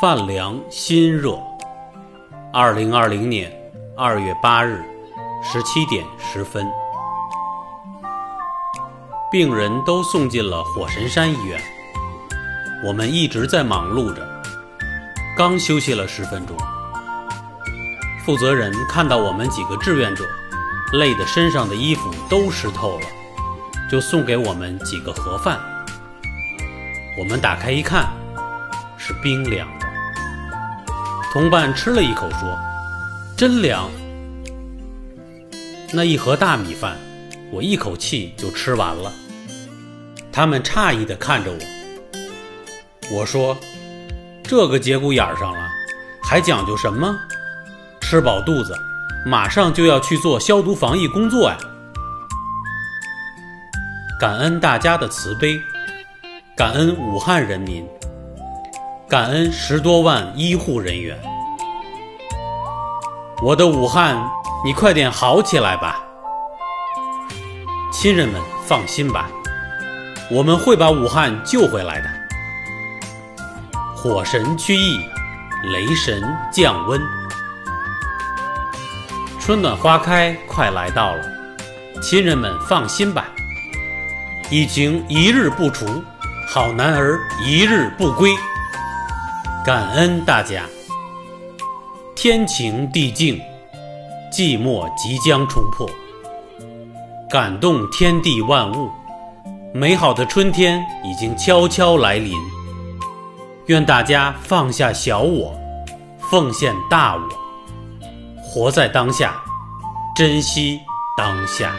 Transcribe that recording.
饭凉心热。二零二零年二月八日十七点十分，病人都送进了火神山医院。我们一直在忙碌着，刚休息了十分钟，负责人看到我们几个志愿者累得身上的衣服都湿透了，就送给我们几个盒饭。我们打开一看，是冰凉。同伴吃了一口，说：“真凉。”那一盒大米饭，我一口气就吃完了。他们诧异地看着我。我说：“这个节骨眼上了，还讲究什么？吃饱肚子，马上就要去做消毒防疫工作呀！”感恩大家的慈悲，感恩武汉人民。感恩十多万医护人员，我的武汉，你快点好起来吧！亲人们放心吧，我们会把武汉救回来的。火神驱疫，雷神降温，春暖花开快来到了，亲人们放心吧，疫情一日不除，好男儿一日不归。感恩大家，天晴地静，寂寞即将冲破，感动天地万物，美好的春天已经悄悄来临。愿大家放下小我，奉献大我，活在当下，珍惜当下。